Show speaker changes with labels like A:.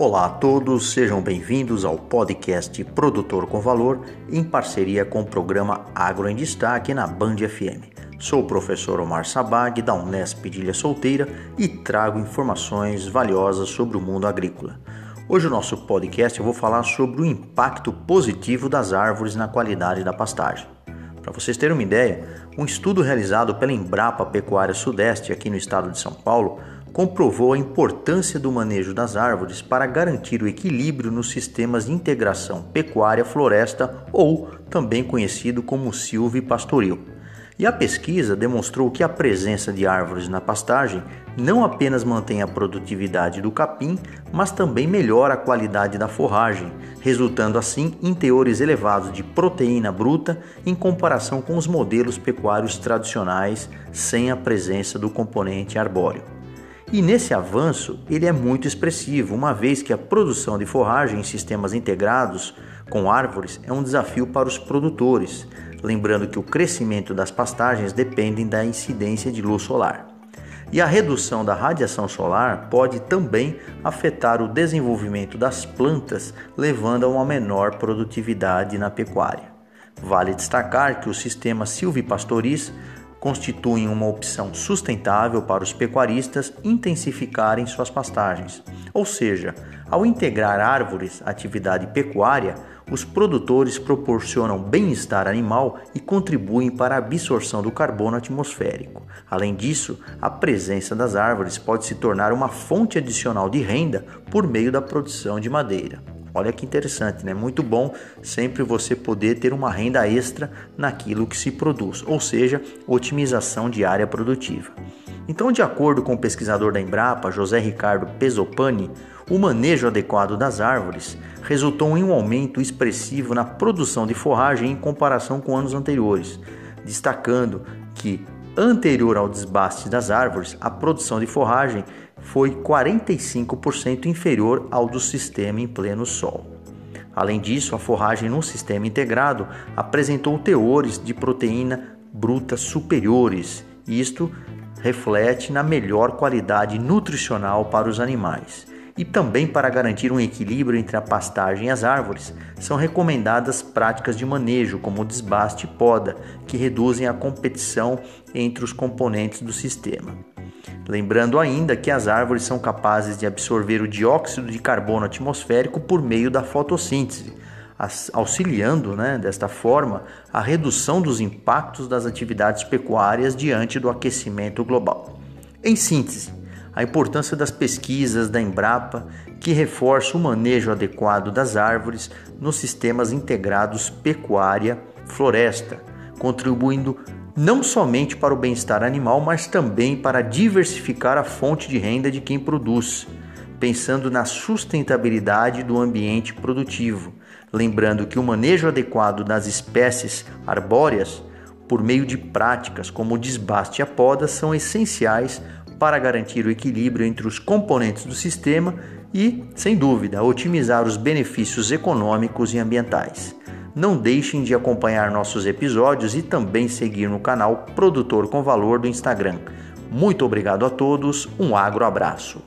A: Olá a todos, sejam bem-vindos ao podcast Produtor com Valor, em parceria com o programa Agro em Destaque na Band FM. Sou o professor Omar Sabag, da Unesp de Ilha Solteira, e trago informações valiosas sobre o mundo agrícola. Hoje no nosso podcast eu vou falar sobre o impacto positivo das árvores na qualidade da pastagem. Para vocês terem uma ideia, um estudo realizado pela Embrapa Pecuária Sudeste, aqui no estado de São Paulo, comprovou a importância do manejo das árvores para garantir o equilíbrio nos sistemas de integração pecuária-floresta ou também conhecido como silvio-pastoril. E a pesquisa demonstrou que a presença de árvores na pastagem não apenas mantém a produtividade do capim, mas também melhora a qualidade da forragem, resultando assim em teores elevados de proteína bruta em comparação com os modelos pecuários tradicionais sem a presença do componente arbóreo. E nesse avanço, ele é muito expressivo, uma vez que a produção de forragem em sistemas integrados com árvores é um desafio para os produtores, lembrando que o crescimento das pastagens dependem da incidência de luz solar. E a redução da radiação solar pode também afetar o desenvolvimento das plantas, levando a uma menor produtividade na pecuária. Vale destacar que os sistemas silvipastoris constituem uma opção sustentável para os pecuaristas intensificarem suas pastagens. Ou seja, ao integrar árvores à atividade pecuária, os produtores proporcionam bem-estar animal e contribuem para a absorção do carbono atmosférico. Além disso, a presença das árvores pode se tornar uma fonte adicional de renda por meio da produção de madeira. Olha que interessante, né? Muito bom sempre você poder ter uma renda extra naquilo que se produz, ou seja, otimização de área produtiva. Então, de acordo com o pesquisador da Embrapa, José Ricardo Pesopani, o manejo adequado das árvores resultou em um aumento expressivo na produção de forragem em comparação com anos anteriores, destacando que, anterior ao desbaste das árvores, a produção de forragem foi 45% inferior ao do sistema em pleno sol. Além disso, a forragem no sistema integrado apresentou teores de proteína bruta superiores. Isto reflete na melhor qualidade nutricional para os animais. E também para garantir um equilíbrio entre a pastagem e as árvores, são recomendadas práticas de manejo, como desbaste e poda, que reduzem a competição entre os componentes do sistema. Lembrando ainda que as árvores são capazes de absorver o dióxido de carbono atmosférico por meio da fotossíntese, auxiliando né, desta forma a redução dos impactos das atividades pecuárias diante do aquecimento global. Em síntese, a importância das pesquisas da Embrapa, que reforça o manejo adequado das árvores nos sistemas integrados pecuária-floresta, contribuindo não somente para o bem-estar animal, mas também para diversificar a fonte de renda de quem produz, pensando na sustentabilidade do ambiente produtivo. Lembrando que o manejo adequado das espécies arbóreas, por meio de práticas como o desbaste e a poda, são essenciais para garantir o equilíbrio entre os componentes do sistema e, sem dúvida, otimizar os benefícios econômicos e ambientais. Não deixem de acompanhar nossos episódios e também seguir no canal Produtor com Valor do Instagram. Muito obrigado a todos, um agro abraço.